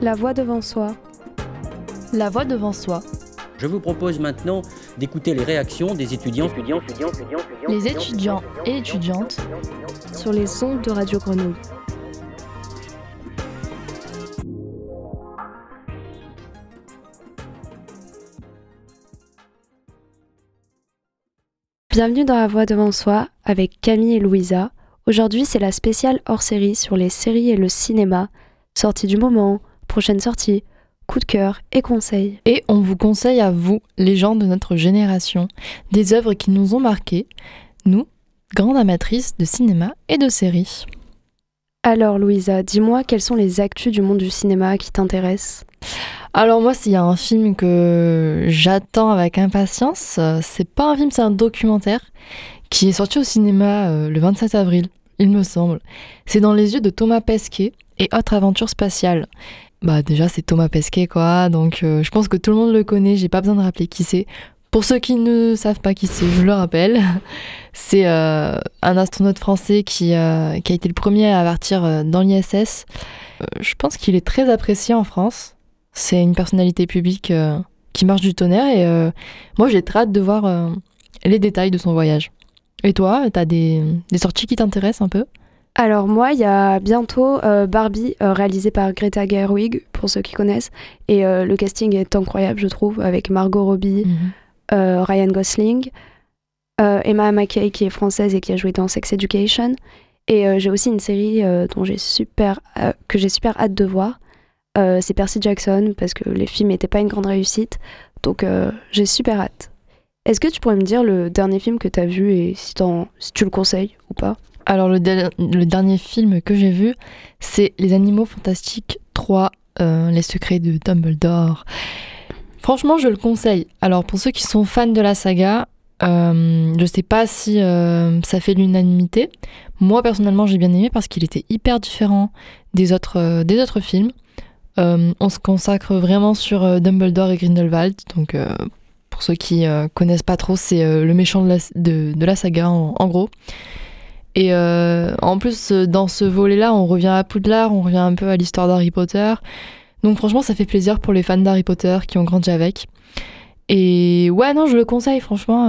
La voix devant soi. La voix devant soi. Je vous propose maintenant d'écouter les réactions des étudiants, les étudiants et étudiantes sur les ondes de Radio Grenouille. Bienvenue dans La Voix devant soi avec Camille et Louisa. Aujourd'hui, c'est la spéciale hors série sur les séries et le cinéma, sortie du moment, prochaine sortie, coup de cœur et conseils. Et on vous conseille à vous, les gens de notre génération, des œuvres qui nous ont marqués, nous, grandes amatrices de cinéma et de séries. Alors Louisa, dis-moi quelles sont les actus du monde du cinéma qui t'intéressent? Alors moi, s'il y a un film que j'attends avec impatience, c'est pas un film, c'est un documentaire qui est sorti au cinéma euh, le 27 avril, il me semble. C'est dans les yeux de Thomas Pesquet et Autre aventure spatiale. Bah déjà c'est Thomas Pesquet quoi, donc euh, je pense que tout le monde le connaît, j'ai pas besoin de rappeler qui c'est. Pour ceux qui ne savent pas qui c'est, je le rappelle. C'est euh, un astronaute français qui, qui, a été le premier à partir dans l'ISS. je pense qu'il est très apprécié en France. C'est une personnalité publique euh, qui marche du tonnerre et euh, moi j'ai très hâte de voir euh, les détails de son voyage. Et toi, t'as des, des sorties qui t'intéressent un peu? Alors moi, il y a bientôt Barbie réalisé par Greta Gerwig, pour ceux qui connaissent. Et le casting est incroyable, je trouve, avec Margot Robbie, mhm. Ryan Gosling, Emma Mackey qui est française et qui a joué dans Sex Education. Et j'ai aussi une série dont j'ai super, que j'ai super hâte de voir. Euh, c'est Percy Jackson parce que les films n'étaient pas une grande réussite. Donc euh, j'ai super hâte. Est-ce que tu pourrais me dire le dernier film que tu as vu et si, si, tu le conseilles ou pas? Alors le, dernier film que j'ai vu, c'est Les Animaux Fantastiques 3, euh, Les Secrets de Dumbledore. Franchement, je le conseille. Alors pour ceux qui sont fans de la saga, euh, je sais pas si ça fait l'unanimité. Moi personnellement, j'ai bien aimé parce qu'il était hyper différent des autres, autres films. Euh, on se consacre vraiment sur euh, Dumbledore et Grindelwald. Donc, euh, pour ceux qui connaissent pas trop, c'est le méchant de la, saga, en, gros. Et en plus, dans ce volet-là, on revient à Poudlard, on revient un peu à l'histoire d'Harry Potter. Donc, franchement, ça fait plaisir pour les fans d'Harry Potter qui ont grandi avec. Et ouais, non, je le conseille, franchement.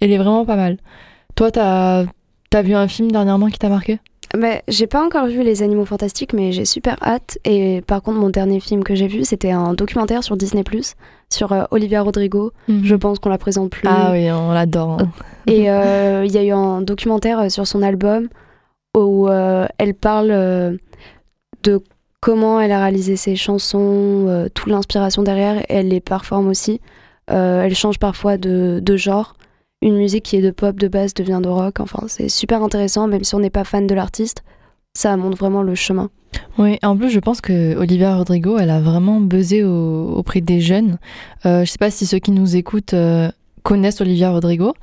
elle est vraiment pas mal. Toi, t'as as vu un film dernièrement qui t'a marqué? Bah, j'ai pas encore vu Les Animaux Fantastiques, mais j'ai super hâte. Et par contre, mon dernier film que j'ai vu, c'était un documentaire sur Disney sur euh, Olivia Rodrigo. Mhm. Je pense qu'on la présente plus. Ah oui, on l'adore. Hein. Et euh, il y a eu un documentaire euh, sur son album où elle parle de comment elle a réalisé ses chansons, toute l'inspiration derrière. Elle les performe aussi. elle change parfois de, de genre une musique qui est de pop de base devient de rock. Enfin, c'est super intéressant, même si on n'est pas fan de l'artiste. Ça montre vraiment le chemin. Oui, en plus, je pense que Olivia Rodrigo, elle a vraiment buzzé auprès des jeunes. Euh, je sais pas si ceux qui nous écoutent euh, connaissent Olivia Rodrigo,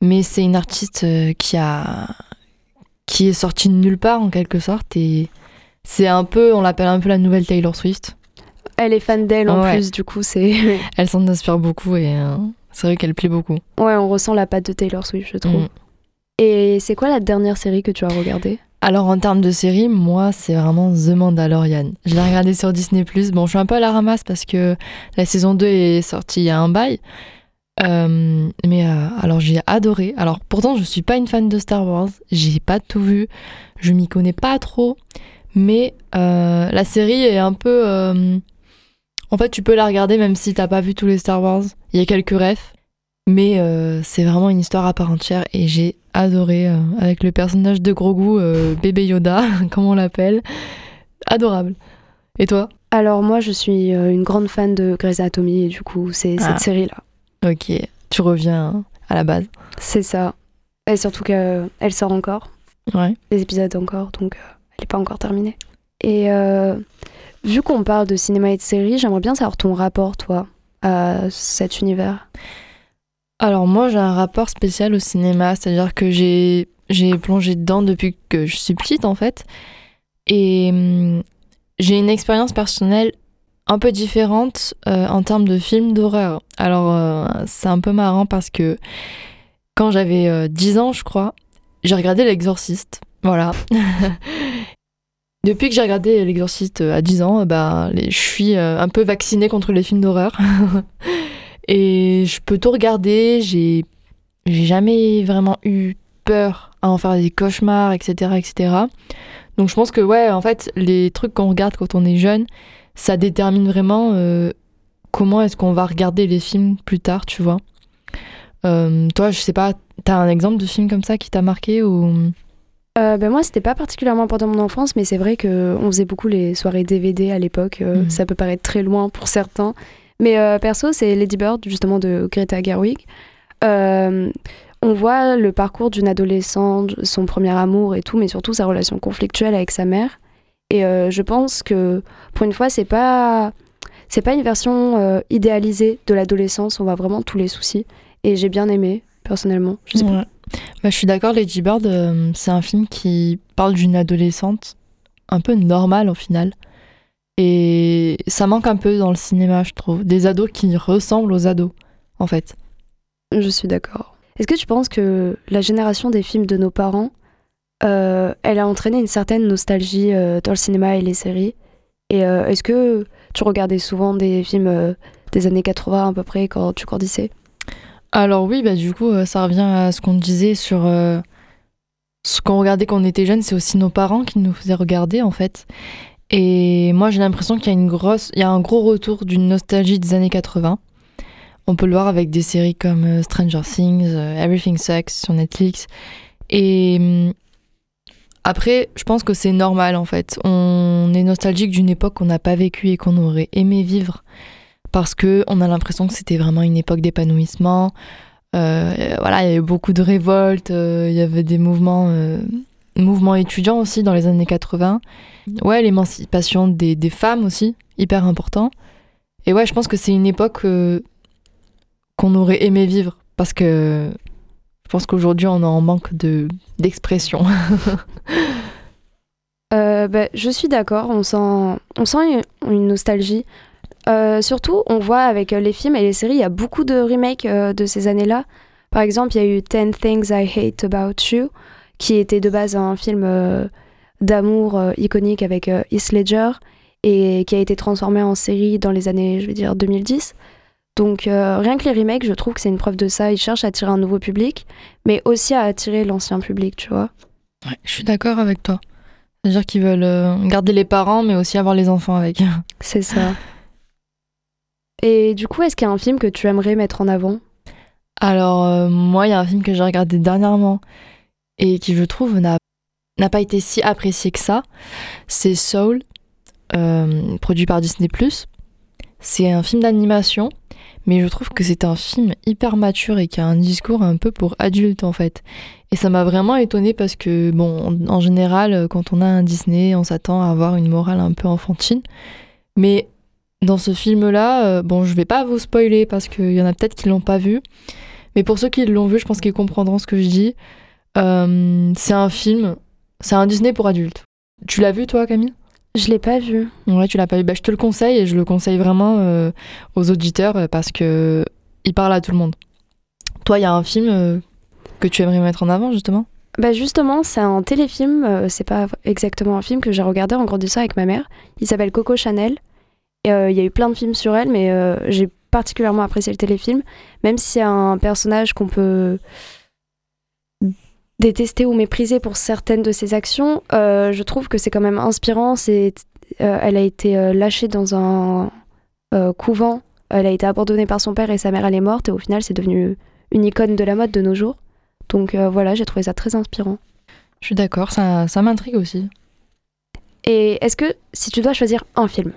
mais c'est une artiste euh, qui a qui est sortie de nulle part en quelque sorte et c'est un peu, on l'appelle un peu la nouvelle Taylor Swift. Elle est fan d'elle en plus, du coup, c'est. elle s'en inspire beaucoup et c'est vrai qu'elle plaît beaucoup. Ouais, on ressent la patte de Taylor Swift, je trouve. Mm. Et c'est quoi la dernière série que tu as regardée? Alors en termes de série, moi c'est vraiment The Mandalorian. Je l'ai regardé sur Disney+. Bon, je suis un peu à la ramasse parce que la saison 2 est sortie il y a un bail. Euh, mais euh, alors j'ai adoré. Alors pourtant je suis pas une fan de Star Wars. J'ai pas tout vu. Je m'y connais pas trop. Mais euh, la série est un peu en fait, tu peux la regarder même si t'as pas vu tous les Star Wars. Il y a quelques refs, mais euh, c'est vraiment une histoire à part entière et j'ai adoré euh, avec le personnage de Grogu, euh, bébé Yoda, comme on l'appelle. Adorable. Et toi? Alors moi, je suis une grande fan de Grey's Anatomy et du coup, c'est cette ah. série-là. Ok, tu reviens à la base. C'est ça. Et surtout qu'elle sort encore. Ouais. Les épisodes encore, donc elle n'est pas encore terminée. Et Vu qu'on parle de cinéma et de séries, j'aimerais bien savoir ton rapport, toi, à cet univers. Alors moi, j'ai un rapport spécial au cinéma, c'est-à-dire que j'ai plongé dedans depuis que je suis petite en fait, et hum, j'ai une expérience personnelle un peu différente euh, en termes de films d'horreur. Alors euh, c'est un peu marrant parce que quand j'avais 10 euh, ans, je crois, j'ai regardé L'Exorciste. Voilà. Depuis que j'ai regardé L'Exorciste à 10 ans, bah, je suis un peu vaccinée contre les films d'horreur. et je peux tout regarder. J'ai, jamais vraiment eu peur à en faire des cauchemars, etc., etc. Donc je pense que ouais, en fait, les trucs qu'on regarde quand on est jeune, ça détermine vraiment euh, comment est-ce qu'on va regarder les films plus tard, tu vois. Euh, toi, je sais pas, t'as un exemple de film comme ça qui t'a marqué ou? Euh, ben moi, c'était pas particulièrement pendant mon enfance, mais c'est vrai qu'on faisait beaucoup les soirées DVD à l'époque. Mhm. Ça peut paraître très loin pour certains. Mais perso, c'est Lady Bird, justement, de Greta Gerwig. on voit le parcours d'une adolescente, son premier amour et tout, mais surtout sa relation conflictuelle avec sa mère. Et euh, je pense que pour une fois, c'est pas c'est pas une version euh, idéalisée de l'adolescence. On voit vraiment tous les soucis. Et j'ai bien aimé personnellement. Je, sais Bah, je suis d'accord. Lady Bird, euh, c'est un film qui parle d'une adolescente un peu normale au final. Et ça manque un peu dans le cinéma, je trouve. Des ados qui ressemblent aux ados, en fait. Je suis d'accord. Est-ce que tu penses que la génération des films de nos parents euh, elle a entraîné une certaine nostalgie euh, dans le cinéma et les séries? Et est-ce que tu regardais souvent des films des années 80 à peu près quand tu grandissais? Alors oui, bah du coup, ça revient à ce qu'on disait sur ce qu'on regardait quand on était jeune, c'est aussi nos parents qui nous faisaient regarder en fait. Et moi, j'ai l'impression qu'il y a une grosse, il y a un gros retour d'une nostalgie des années 80. On peut le voir avec des séries comme Stranger Things, Everything Sucks sur Netflix. Et hum, après, je pense que c'est normal en fait. On est nostalgique d'une époque qu'on n'a pas vécue et qu'on aurait aimé vivre parce que on a l'impression que c'était vraiment une époque d'épanouissement. Euh, voilà, il y avait beaucoup de révoltes, euh, il y avait des mouvements, euh, mouvements étudiants aussi dans les années 80. Ouais, l'émancipation des, femmes aussi, hyper important. Et ouais, je pense que c'est une époque qu'on aurait aimé vivre parce que je pense qu'aujourd'hui, on est en manque de, d'expression. Bah, je suis d'accord, on sent, on sent une, nostalgie. Euh, surtout, on voit avec euh, les films et les séries, il y a beaucoup de remakes de ces années-là. Par exemple, il y a eu Ten Things I Hate About You, qui était de base un film d'amour iconique avec Heath Ledger et qui a été transformé en série dans les années, je vais dire, 2010. Donc euh, rien que les remakes, je trouve que c'est une preuve de ça. Ils cherchent à attirer un nouveau public, mais aussi à attirer l'ancien public, tu vois. Ouais, je suis d'accord avec toi. C'est-à-dire qu'ils veulent euh, garder les parents, mais aussi avoir les enfants avec. C'est ça. Et du coup, est-ce qu'il y a un film que tu aimerais mettre en avant? Alors, euh, moi, il y a un film que j'ai regardé dernièrement et qui, je trouve, n'a pas été si apprécié que ça. C'est Soul, produit par Disney ⁇ C'est un film d'animation mais je trouve que c'est un film hyper mature et qui a un discours un peu pour adultes en fait. Et ça m'a vraiment étonnée parce que, bon, en général, quand on a un Disney, on s'attend à avoir une morale un peu enfantine. Mais dans ce film-là, euh, bon, je vais pas vous spoiler parce qu'il y en a peut-être qui l'ont pas vu. Mais pour ceux qui l'ont vu, je pense qu'ils comprendront ce que je dis. Euh, c'est un film, c'est un Disney pour adultes. Tu l'as vu toi, Camille? Je l'ai pas vu. Ouais, tu l'as pas vu. Bah, je te le conseille et je le conseille vraiment euh, aux auditeurs parce que il parle à tout le monde. Toi, il y a un film euh, que tu aimerais mettre en avant justement? Bah justement, c'est un téléfilm, c'est pas exactement un film que j'ai regardé en grandissant avec ma mère. Il s'appelle Coco Chanel. Il y a eu plein de films sur elle, mais j'ai particulièrement apprécié le téléfilm, même si c'est un personnage qu'on peut détester ou mépriser pour certaines de ses actions, euh, je trouve que c'est quand même inspirant. C'est, euh, elle a été euh, lâchée dans un couvent, elle a été abandonnée par son père et sa mère elle est morte et au final c'est devenu une icône de la mode de nos jours. Donc voilà, j'ai trouvé ça très inspirant. Je suis d'accord, ça, ça m'intrigue aussi. Et est-ce que si tu dois choisir un film,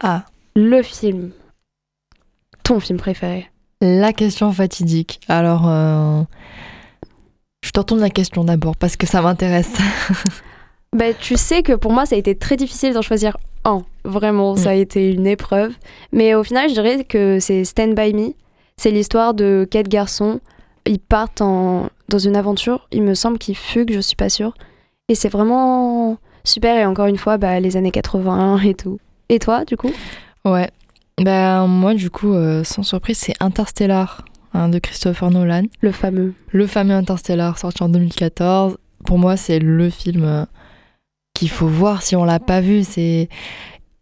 ah, le film, ton film préféré La question fatidique. Alors, je te retourne la question d'abord parce que ça m'intéresse. bah, tu sais que pour moi, ça a été très difficile d'en choisir un. Vraiment, ça a mm. été une épreuve. Mais au final, je dirais que c'est Stand By Me. C'est l'histoire de quatre garçons. Ils partent en... dans une aventure. Il me semble qu'ils fuguent, je suis pas sûre. Et c'est vraiment super. Et encore une fois, bah, les années 81 et tout. Et toi, du coup? Ouais. Ben, moi, du coup, euh, sans surprise, c'est Interstellar. Hein, de Christopher Nolan. Le fameux. Le fameux Interstellar, sorti en 2014. Pour moi, c'est le film euh, qu'il faut voir si on l'a pas vu. C'est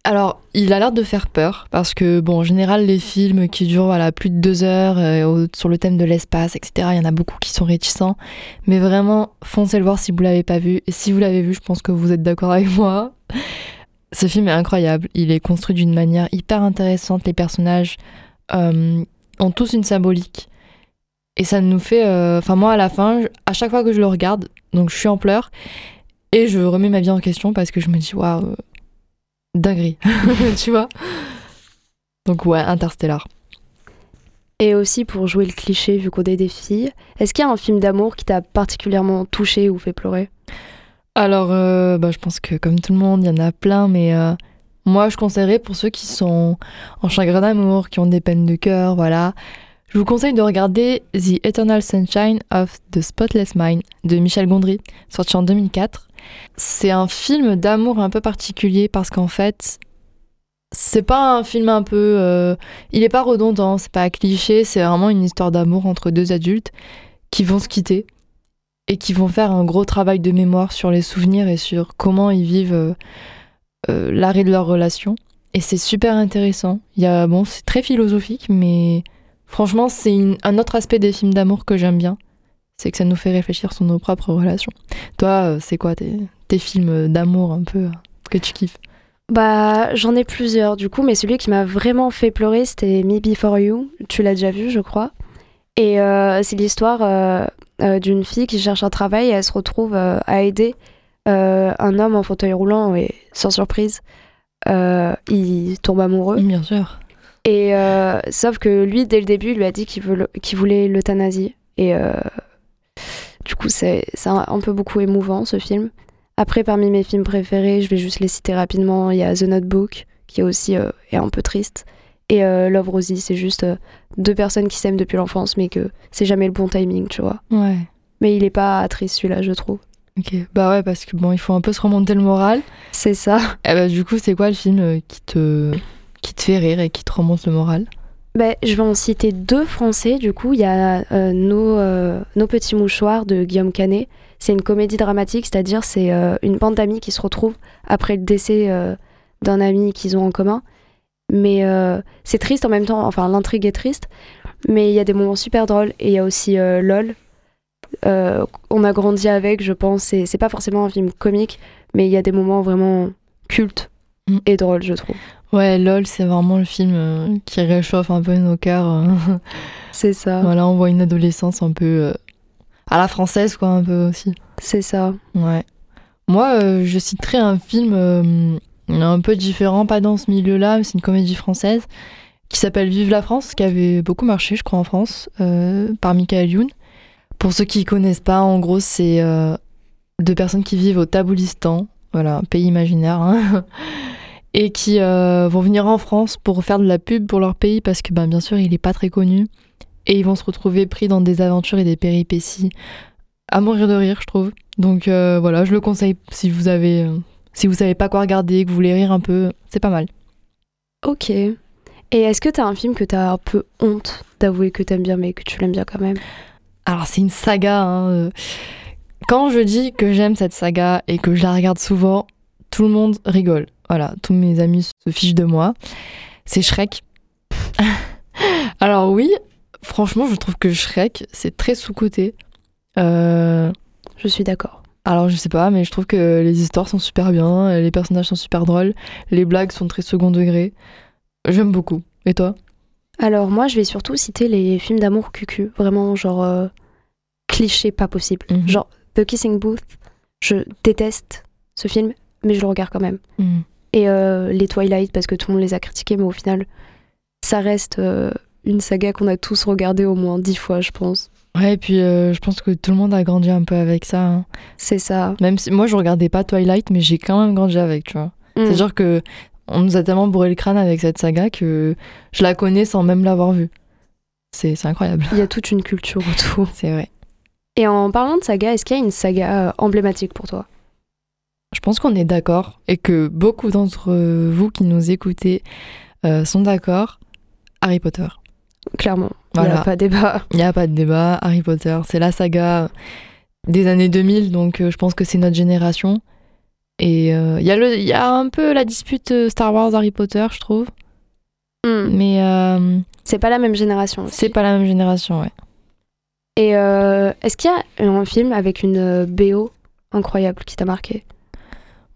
alors, il a l'air de faire peur parce que, bon, en général, les films qui durent voilà, plus de deux heures euh, sur le thème de l'espace, etc., il y en a beaucoup qui sont réticents. Mais vraiment, foncez le voir si vous l'avez pas vu. Et si vous l'avez vu, je pense que vous êtes d'accord avec moi. Ce film est incroyable. Il est construit d'une manière hyper intéressante. Les personnages euh, ont tous une symbolique. Et ça nous fait. euh, Enfin, moi, à la fin, à chaque fois que je le regarde, donc je suis en pleurs. Et je remets ma vie en question parce que je me dis, waouh, euh, dinguerie. tu vois? Donc, ouais, Interstellar. Et aussi pour jouer le cliché, vu qu'on est des filles, est-ce qu'il y a un film d'amour qui t'a particulièrement touché ou fait pleurer? Alors, euh, bah, je pense que comme tout le monde, il y en a plein, mais euh, moi, je conseillerais pour ceux qui sont en chagrin d'amour, qui ont des peines de cœur, voilà. Je vous conseille de regarder The Eternal Sunshine of the Spotless Mind de Michel Gondry, sorti en 2004. C'est un film d'amour un peu particulier parce qu'en fait, c'est pas un film un peu. euh, il est pas redondant, c'est pas cliché, c'est vraiment une histoire d'amour entre deux adultes qui vont se quitter et qui vont faire un gros travail de mémoire sur les souvenirs et sur comment ils vivent euh, euh, l'arrêt de leur relation. Et c'est super intéressant. Il y a, bon, c'est très philosophique, mais franchement, c'est un autre aspect des films d'amour que j'aime bien. C'est que ça nous fait réfléchir sur nos propres relations. Toi, euh, c'est quoi tes, films d'amour un peu que tu kiffes? Bah, j'en ai plusieurs du coup, mais celui qui m'a vraiment fait pleurer, c'était Me Before You. Tu l'as déjà vu, je crois. Et c'est l'histoire d'une fille qui cherche un travail et elle se retrouve euh, à aider euh, un homme en fauteuil roulant et sans surprise, euh, il tombe amoureux. Bien sûr. Et euh, sauf que lui, dès le début, il lui a dit qu'il veut le- qu'il voulait l'euthanasie. Et euh, du coup, c'est c'est un, peu beaucoup émouvant ce film. Après, parmi mes films préférés, je vais juste les citer rapidement. Il y a The Notebook, qui est aussi euh, est un peu triste. Et euh, Love Rosie, c'est juste euh, deux personnes qui s'aiment depuis l'enfance, mais que c'est jamais le bon timing, tu vois. Ouais. Mais il est pas triste celui-là, je trouve. Ok. Bah ouais, parce que bon, il faut un peu se remonter le moral. C'est ça. Et bah, du coup, c'est quoi le film euh, qui te, qui te fait rire et qui te remonte le moral? Ben, je vais en citer deux français. Du coup, il y a euh, nos, euh, nos petits mouchoirs de Guillaume Canet. C'est une comédie dramatique, c'est-à-dire c'est euh, une bande d'amis qui se retrouvent après le décès d'un ami qu'ils ont en commun. Mais euh, c'est triste en même temps. Enfin, l'intrigue est triste, mais il y a des moments super drôles. Et il y a aussi euh, LOL. Euh, on a grandi avec, je pense. C'est c'est pas forcément un film comique, mais il y a des moments vraiment cultes Mm. et drôles, je trouve. Ouais, LOL, c'est vraiment le film euh, qui réchauffe un peu nos cœurs. C'est ça. voilà, on voit une adolescence un peu à la française, quoi, un peu aussi. C'est ça. Ouais. Moi, je citerai un film un peu différent, pas dans ce milieu-là, c'est une comédie française qui s'appelle Vive la France, qui avait beaucoup marché, je crois, en France, euh, par Michael Youn. Pour ceux qui connaissent pas, en gros, c'est euh, deux personnes qui vivent au Taboulistan, voilà, un pays imaginaire, hein, et qui euh, vont venir en France pour faire de la pub pour leur pays parce que, ben, bien sûr, il est pas très connu. Et ils vont se retrouver pris dans des aventures et des péripéties à mourir de rire, je trouve. Donc voilà, je le conseille si vous avez, si vous savez pas quoi regarder, que vous voulez rire un peu, c'est pas mal. Ok. Et est-ce que t'as un film que t'as un peu honte d'avouer que t'aimes bien, mais que tu l'aimes bien quand même? Alors c'est une saga. hein, euh. Quand je dis que j'aime cette saga et que je la regarde souvent, tout le monde rigole. Voilà, tous mes amis se fichent de moi. C'est Shrek. Alors oui, franchement, je trouve que Shrek, c'est très sous-coté. Euh, Je suis d'accord. Alors je sais pas, mais je trouve que les histoires sont super bien, les personnages sont super drôles, les blagues sont très second degré. J'aime beaucoup. Et toi? Alors moi, je vais surtout citer les films d'amour cucu, vraiment genre euh, cliché pas possible. Mhm. Genre The Kissing Booth, je déteste ce film, mais je le regarde quand même. Mhm. Et euh, les Twilight, parce que tout le monde les a critiqués, mais au final, ça reste euh, une saga qu'on a tous regardé au moins dix fois, je pense. Ouais, et puis euh, je pense que tout le monde a grandi un peu avec ça. hein. C'est ça. Même si moi je regardais pas Twilight, mais j'ai quand même grandi avec, tu vois. Mm. C'est-à-dire que on nous a tellement bourré le crâne avec cette saga que je la connais sans même l'avoir vue. C'est incroyable. Il y a toute une culture autour. C'est vrai. Et en parlant de saga, est-ce qu'il y a une saga euh, emblématique pour toi? Je pense qu'on est d'accord et que beaucoup d'entre vous qui nous écoutez euh, sont d'accord. Harry Potter. Clairement, il n'y a pas débat. Il n'y a pas de débat. Harry Potter, c'est la saga des années 2000, donc euh, je pense que c'est notre génération. Et il y, a le- y a un peu la dispute euh, Star Wars Harry Potter, je trouve. Hmm. Mais euh, C'est pas la même génération. c'est pas la même génération, ouais. Et euh, est-ce qu'il y a un film avec une euh, BO incroyable qui t'a marqué?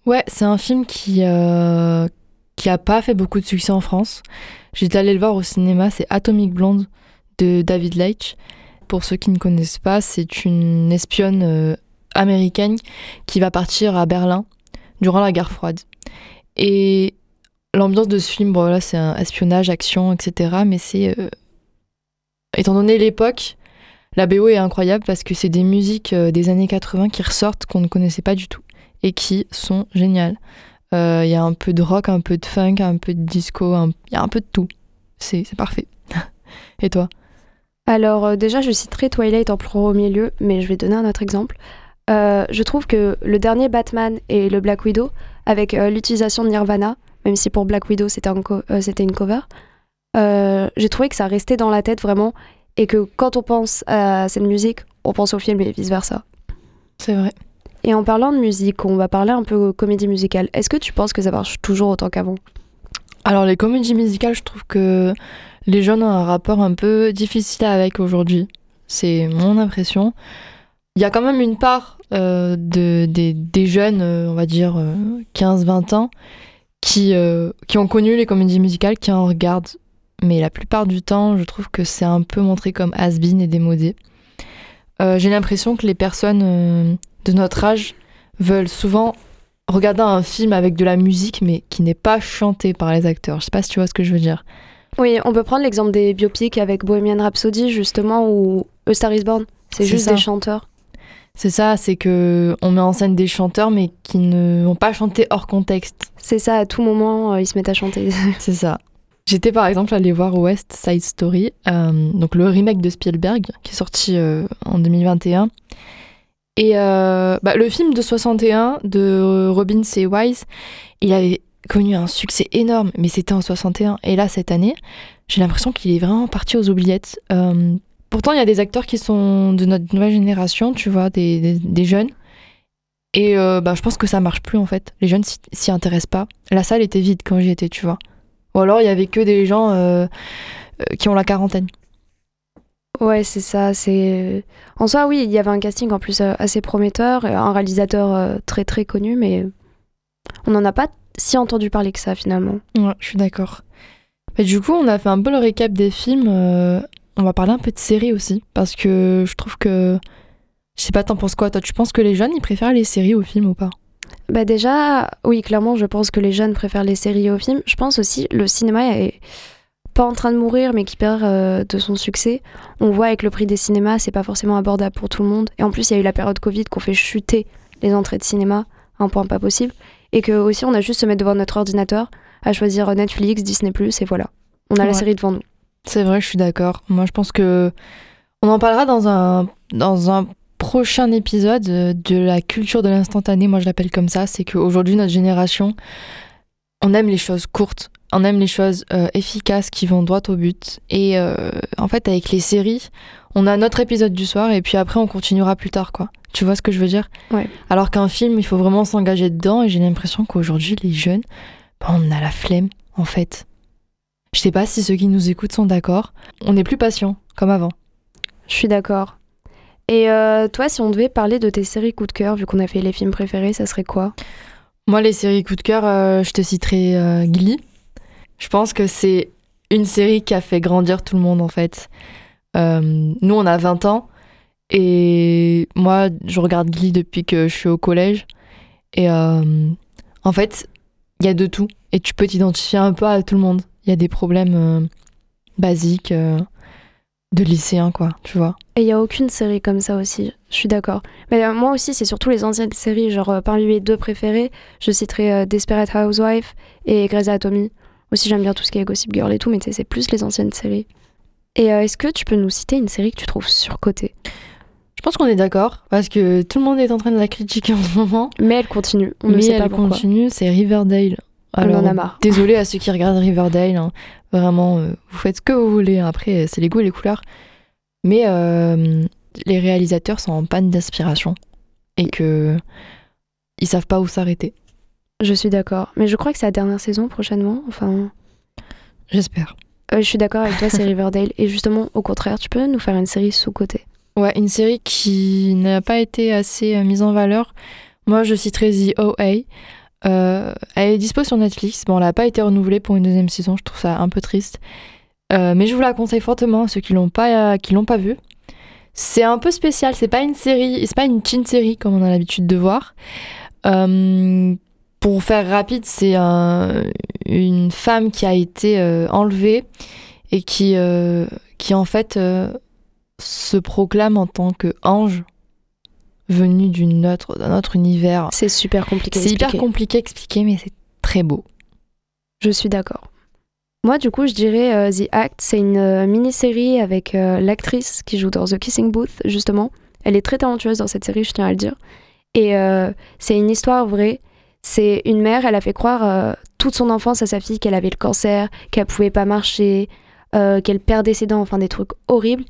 Ouais, c'est un film qui, euh, qui a pas fait beaucoup de succès en France. J'étais allée le voir au cinéma, c'est Atomic Blonde de David Leitch. Pour ceux qui ne connaissent pas, c'est une espionne euh, américaine qui va partir à Berlin durant la guerre froide. Et l'ambiance de ce film, bon, c'est un espionnage, action, etc. Mais c'est. euh, étant donné l'époque, la BO est incroyable parce que c'est des musiques euh, des années 80 qui ressortent qu'on ne connaissait pas du tout et qui sont géniales. Il y a un peu de rock, un peu de funk, un peu de disco, il y a un peu de tout. C'est parfait. et toi? Alors euh, déjà, je citerai Twilight en premier lieu, mais je vais donner un autre exemple. Euh, je trouve que le dernier Batman et le Black Widow, avec euh, l'utilisation de Nirvana, même si pour Black Widow c'était un co- euh, c'était une cover, j'ai trouvé que ça restait dans la tête vraiment, et que quand on pense à cette musique, on pense au film et vice-versa. C'est vrai. Et en parlant de musique, on va parler un peu comédie musicale. Est-ce que tu penses que ça marche toujours autant qu'avant? Alors les comédies musicales, je trouve que les jeunes ont un rapport un peu difficile avec aujourd'hui. C'est mon impression. Il y a quand même une part euh, de, des, jeunes, euh, on va dire euh, 15-20 ans, qui, euh, qui ont connu les comédies musicales, qui en regardent. Mais la plupart du temps, je trouve que c'est un peu montré comme has-been et démodé. Euh, J'ai l'impression que les personnes euh, de notre âge veulent souvent regarder un film avec de la musique, mais qui n'est pas chanté par les acteurs. Je sais pas si tu vois ce que je veux dire. Oui, on peut prendre l'exemple des biopics avec Bohemian Rhapsody, justement, ou A Star is Born. C'est juste ça. des chanteurs. C'est ça, c'est que on met en scène des chanteurs, mais qui ne vont pas chanter hors contexte. C'est ça, à tout moment, euh, ils se mettent à chanter. C'est ça. J'étais par exemple allée voir West Side Story, euh, donc le remake de Spielberg, qui est sorti euh, en 2021. Et euh, bah, le film de 61 de Robin C. Wise, il avait connu un succès énorme, mais c'était en 61. Et là, cette année, j'ai l'impression qu'il est vraiment parti aux oubliettes. Euh, pourtant, il y a des acteurs qui sont de notre nouvelle génération, tu vois, des, des- jeunes. Et euh, bah, je pense que ça marche plus en fait. Les jeunes s'y- intéressent pas. La salle était vide quand j'y étais, tu vois. Ou alors il y avait que des gens euh, qui ont la quarantaine. ouais, c'est ça. C'est En soi, oui, il y avait un casting en plus assez prometteur, et un réalisateur très très connu, mais on n'en a pas si entendu parler que ça finalement. Ouais, je suis d'accord. Mais du coup, on a fait un peu le récap des films. euh, on va parler un peu de séries aussi. Parce que je trouve que. Je sais pas, t'en penses quoi Toi, tu penses que les jeunes, ils préfèrent les séries aux films ou pas? Bah déjà, oui, clairement, je pense que les jeunes préfèrent les séries aux films. Je pense aussi le cinéma est pas en train de mourir, mais qui perd euh, de son succès. On voit avec le prix des cinémas, c'est pas forcément abordable pour tout le monde. Et en plus, il y a eu la période Covid qu'on fait chuter les entrées de cinéma un point pas possible. Et que aussi, on a juste se mettre devant notre ordinateur à choisir Netflix, Disney+, et voilà. On a la série devant nous. C'est vrai, je suis d'accord. Moi, je pense que. On en parlera dans un, dans un prochain épisode euh, de la culture de l'instantané. Moi, je l'appelle comme ça. C'est qu'aujourd'hui, notre génération, on aime les choses courtes. On aime les choses euh, efficaces qui vont droit au but. Et euh, en fait, avec les séries, on a notre épisode du soir et puis après, on continuera plus tard, quoi. Tu vois ce que je veux dire? Ouais. Alors qu'un film, il faut vraiment s'engager dedans. Et j'ai l'impression qu'aujourd'hui, les jeunes, bah, on a la flemme, en fait. Je sais pas si ceux qui nous écoutent sont d'accord. On est plus patient, comme avant. Je suis d'accord. Et euh, toi, si on devait parler de tes séries coup de cœur, vu qu'on a fait les films préférés, ça serait quoi? Moi, les séries coup de cœur, euh, je te citerai euh, Glee. Je pense que c'est une série qui a fait grandir tout le monde, en fait. Euh, nous, on a 20 ans. Et moi, je regarde Glee depuis que je suis au collège. Et euh, en fait, il y a de tout. Et tu peux t'identifier un peu à tout le monde. Il y a des problèmes euh, basiques de lycéens, quoi, tu vois. Et il y a aucune série comme ça aussi, je suis d'accord. Mais moi aussi, c'est surtout les anciennes séries, genre parmi mes deux préférées, je citerai Desperate Housewife et Grey's Anatomy. Aussi, j'aime bien tout ce qui est Gossip Girl et tout, mais c'est plus les anciennes séries. Et euh, est-ce que tu peux nous citer une série que tu trouves surcotée? Je pense qu'on est d'accord, parce que tout le monde est en train de la critiquer en ce moment. Mais elle continue, on ne Mais sait elle pas pourquoi. continue, c'est Riverdale. On en a marre. Désolé à ceux qui regardent Riverdale. hein. Vraiment, euh, vous faites ce que vous voulez. Après, c'est les goûts et les couleurs. Mais euh, les réalisateurs sont en panne d'inspiration et que ils savent pas où s'arrêter. Je suis d'accord. Mais je crois que c'est la dernière saison prochainement. Enfin, J'espère. Euh, je suis d'accord avec toi, c'est Riverdale. Et justement, au contraire, tu peux nous faire une série sous-côté. Ouais, une série qui n'a pas été assez euh, mise en valeur. Moi, je citerai The OA. Euh, elle est dispo sur Netflix. Bon, elle n'a pas été renouvelée pour une deuxième saison. Je trouve ça un peu triste. Euh, mais je vous la conseille fortement à ceux qui l'ont pas, qui l'ont pas vue. C'est un peu spécial. C'est pas une série, c'est pas une teen série comme on a l'habitude de voir. Pour faire rapide, c'est un- une femme qui a été euh, enlevée et qui, euh, qui en fait euh, se proclame en tant que ange venu d'une autre, d'un autre univers. C'est super compliqué. à C'est hyper compliqué à expliquer, mais c'est très beau. Je suis d'accord. Moi, du coup, je dirais The Act. C'est une mini-série avec l'actrice qui joue dans The Kissing Booth, justement. Elle est très talentueuse dans cette série, je tiens à le dire. Et c'est une histoire vraie. C'est une mère, elle a fait croire euh, toute son enfance à sa fille qu'elle avait le cancer, qu'elle pouvait pas marcher, euh, qu'elle perdait ses dents, enfin des trucs horribles.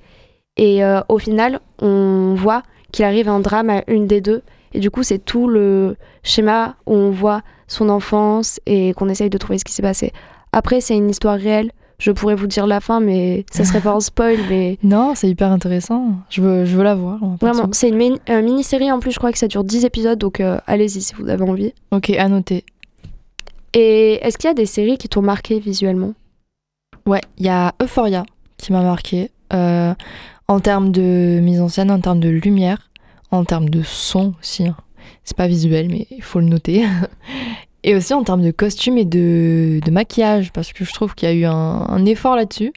Et euh, au final, on voit qu'il arrive un drame à une des deux. Et du coup, c'est tout le schéma où on voit son enfance et qu'on essaye de trouver ce qui s'est passé. Après, c'est une histoire réelle. Je pourrais vous dire la fin, mais ça serait pas un spoil. Mais Non, c'est hyper intéressant. Je veux, je veux la voir. en vraiment, c'est une mini- euh, mini-série en plus. Je crois que ça dure 10 épisodes, donc euh, allez-y si vous avez envie. Ok, à noter. Et est-ce qu'il y a des séries qui t'ont marqué visuellement? Ouais, il y a Euphoria qui m'a marqué. euh, en termes de mise en scène, en termes de lumière, en termes de son aussi. hein. C'est pas visuel, mais il faut le noter. Et aussi en termes de costume et de, de maquillage, parce que je trouve qu'il y a eu un, un effort là-dessus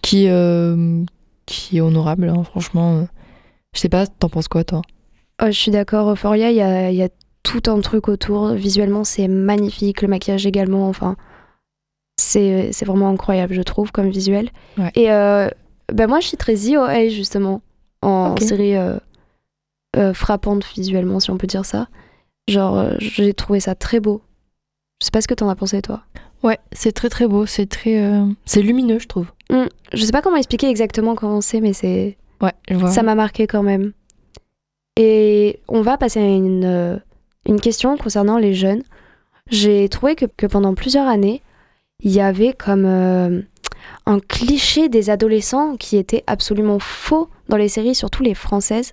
qui, euh, qui est honorable, hein, franchement. Je sais pas, t'en penses quoi, toi? Oh, Je suis d'accord. Euphoria, il y a, y a tout un truc autour. Visuellement, c'est magnifique. Le maquillage également. Enfin, c'est vraiment incroyable, je trouve, comme visuel. Ouais. Et euh, ben moi, je citerais The OA, justement, en série euh, frappante visuellement, si on peut dire ça. Genre, j'ai trouvé ça très beau. Je sais pas ce que t'en as pensé, toi. Ouais, c'est très très beau, c'est très. euh, c'est lumineux, je trouve. Je sais pas comment expliquer exactement comment c'est, mais c'est Ouais, je vois. ça m'a marqué quand même. Et on va passer à une, euh, une question concernant les jeunes. J'ai trouvé que, que pendant plusieurs années, il y avait comme euh, un cliché des adolescents qui était absolument faux dans les séries, surtout les françaises.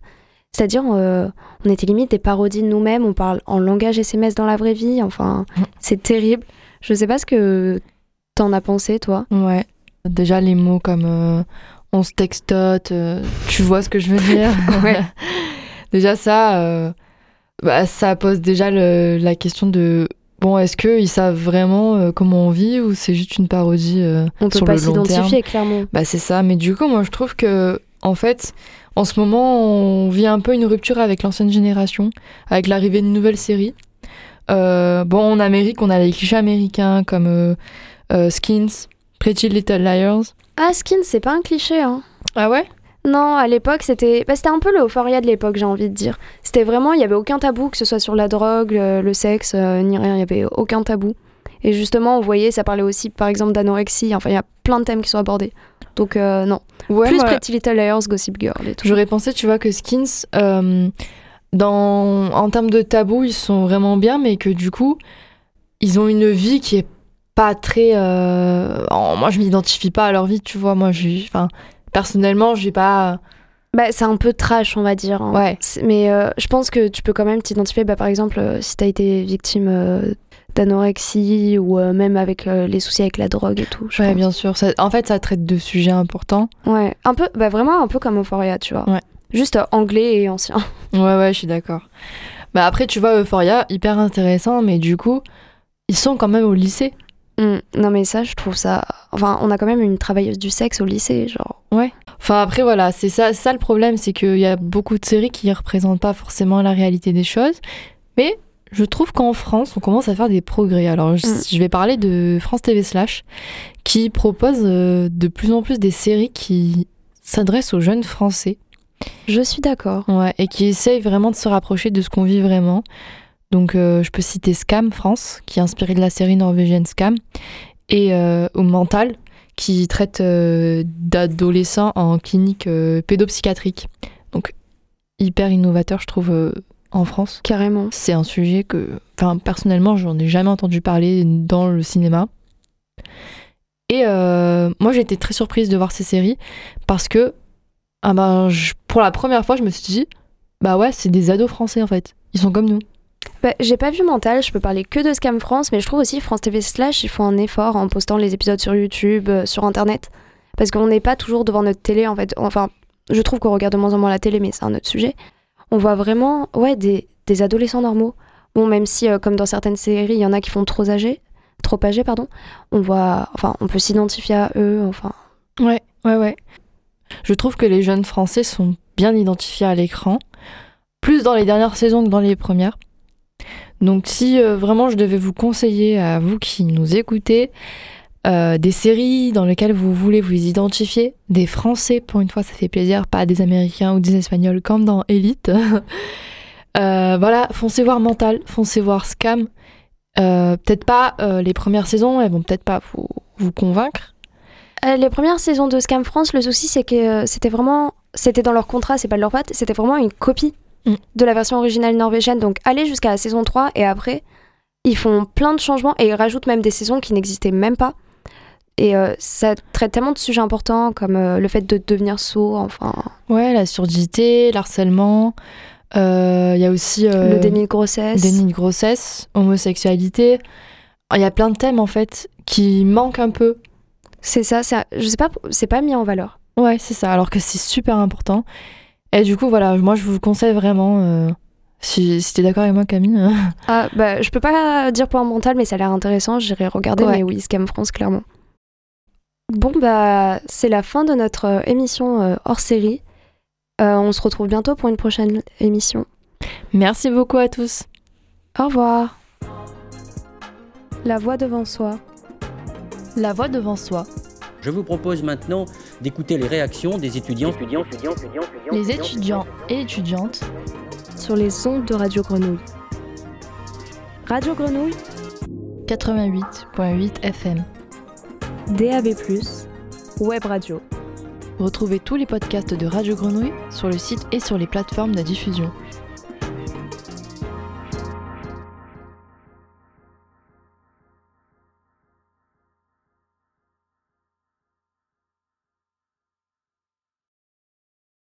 C'est-à-dire, euh, on était limite des parodies de nous-mêmes, on parle en langage SMS dans la vraie vie, enfin, c'est terrible. Je sais pas ce que t'en as pensé, toi. Ouais. Déjà, les mots comme euh, on se textote, euh, tu vois ce que je veux dire? Ouais. Déjà, ça, bah, ça pose déjà le- la question de bon, est-ce qu'ils savent vraiment euh, comment on vit ou c'est juste une parodie euh, On peut sur pas le long terme? s'identifier, clairement. Bah, c'est ça. Mais du coup, moi, je trouve que, en fait, en ce moment, on vit un peu une rupture avec l'ancienne génération, avec l'arrivée d'une nouvelle série. Euh, bon, en Amérique, on a les clichés américains comme euh, euh, Skins, Pretty Little Liars. Ah, Skin, c'est pas un cliché, hein. Ah ouais? Non, à l'époque, c'était bah, c'était un peu le euphoria de l'époque, j'ai envie de dire. C'était vraiment, il y avait aucun tabou, que ce soit sur la drogue, le, le sexe, ni rien, il y avait aucun tabou. Et justement, on voyait, ça parlait aussi, par exemple, d'anorexie. Enfin, il y a plein de thèmes qui sont abordés. Donc, euh, non. Ouais, Plus Pretty Little Liars, Gossip Girl et tout. J'aurais pensé, tu vois, que Skins, euh, dans, en termes de tabou, ils sont vraiment bien, mais que du coup, ils ont une vie qui est pas très. euh, oh, moi, je m'identifie pas à leur vie, tu vois. Moi, j'ai, enfin, personnellement, j'ai pas. Bah, c'est un peu trash, on va dire. hein. Ouais. Mais je pense que tu peux quand même t'identifier, bah, par exemple, si t'as été victime d'anorexie ou euh, même avec euh, les soucis avec la drogue et tout. Ouais, pense. bien sûr. Ça- en fait, ça traite de sujets importants. Ouais, un peu, bah, vraiment un peu comme Euphoria, tu vois. Ouais. Juste euh, anglais et ancien. Ouais, ouais, je suis d'accord. Bah après, tu vois, Euphoria, hyper intéressant, mais du coup, ils sont quand même au lycée. Mm. Non mais ça, je trouve ça... Enfin, on a quand même une travailleuse du sexe au lycée, genre... Enfin, après, voilà, c'est ça, ça le problème, c'est qu'il y a beaucoup de séries qui ne représentent pas forcément la réalité des choses. Mais je trouve qu'en France, on commence à faire des progrès. Alors, je, Mm. je vais parler de France TV Slash, qui propose euh, de plus en plus des séries qui s'adressent aux jeunes Français. Je suis d'accord. Ouais, et qui essayent vraiment de se rapprocher de ce qu'on vit vraiment. Donc, euh, je peux citer Scam France, qui est inspiré de la série norvégienne Scam, et euh, au Mental, qui traite d'adolescents en clinique pédopsychiatrique. Donc, hyper innovateur, je trouve, en France. Carrément. C'est un sujet que, enfin, personnellement, j'en ai jamais entendu parler dans le cinéma. Et euh, moi, j'ai été très surprise de voir ces séries parce que, ah ben, je- pour la première fois, je me suis dit, bah ouais, c'est des ados français en fait. Ils sont comme nous. Bah, j'ai pas vu Mental, je peux parler que de Scam France, mais je trouve aussi France TV Slash, ils font un effort en postant les épisodes sur YouTube, euh, sur Internet. Parce qu'on n'est pas toujours devant notre télé, en fait. Enfin, je trouve qu'on regarde de moins en moins la télé, mais c'est un autre sujet. On voit vraiment, des adolescents normaux. Bon, même si, euh, comme dans certaines séries, il y en a qui font trop âgés, trop âgés, pardon, on voit, enfin, on peut s'identifier à eux, enfin. Ouais, ouais, ouais. Je trouve que les jeunes français sont bien identifiés à l'écran, plus dans les dernières saisons que dans les premières. Donc si euh, vraiment je devais vous conseiller à vous qui nous écoutez euh, des séries dans lesquelles vous voulez vous identifier, des Français pour une fois ça fait plaisir, pas des Américains ou des Espagnols comme dans Elite. Euh, voilà, foncez voir Mental, foncez voir Scam. Euh, peut-être pas les premières saisons, elles vont peut-être pas vous, vous convaincre. Les premières saisons de Scam France, le souci, c'est que c'était vraiment. C'était dans leur contrat, c'est pas de leur patte, c'était vraiment une copie Mm. de la version originale norvégienne. Donc, aller jusqu'à la saison 3 et après, ils font plein de changements et ils rajoutent même des saisons qui n'existaient même pas. Et euh, ça traite tellement de sujets importants comme euh, le fait de devenir sourd, enfin, Ouais, la surdité, l'harcèlement. euh, Il y a aussi le déni de grossesse. déni de grossesse, homosexualité. Il y a plein de thèmes en fait qui manquent un peu. C'est ça, ça, je sais pas, c'est pas mis en valeur. Ouais, c'est ça, alors que c'est super important. Et du coup, voilà, moi je vous conseille vraiment, si, si t'es d'accord avec moi Camille, Ah, bah, je peux pas dire pour un mental, mais ça a l'air intéressant. J'irai regarder, Ouais. mais oui, Scam France, clairement. Bon, bah, c'est la fin de notre euh, émission euh, hors série. Euh, on se retrouve bientôt pour une prochaine émission. merci beaucoup à tous. Au revoir. La voix devant soi. La voix devant soi. Je vous propose maintenant d'écouter les réactions des étudiants. Les étudiants et étudiantes Sur les ondes de Radio Grenouille. Radio Grenouille, 88.8 FM. DAB+, Web Radio. Retrouvez tous les podcasts de Radio Grenouille sur le site et sur les plateformes de diffusion.